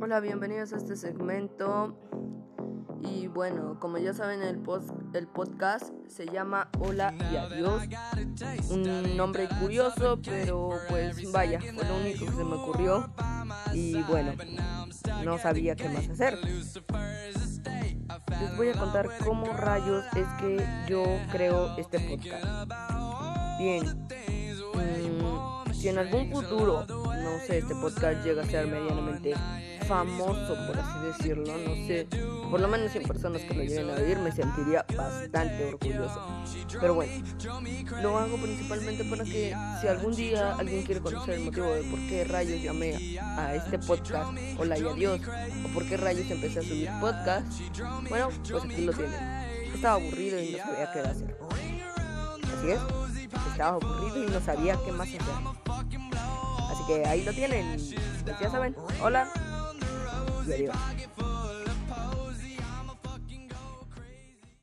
Hola, bienvenidos a este segmento. Y bueno, como ya saben, el, post, el podcast se llama Hola y Adiós. Un nombre curioso, pero pues vaya, fue lo único que se me ocurrió. Y bueno, no sabía qué más hacer. Les voy a contar cómo rayos es que yo creo este podcast. Bien, mm, si en algún futuro, no sé, este podcast llega a ser medianamente famoso, por así decirlo, no sé, por lo menos 100 personas que lo lleguen a oír, me sentiría bastante orgulloso. Pero bueno, lo hago principalmente para que si algún día alguien quiere conocer el motivo de por qué rayos llamé a este podcast, hola y adiós, o por qué rayos empecé a subir podcast, bueno, pues aquí lo tienen. Estaba aburrido y no sabía qué hacer. Así es, estaba aburrido y no sabía qué más hacer. Que ahí lo tienen. Pues ya saben, hola y adiós.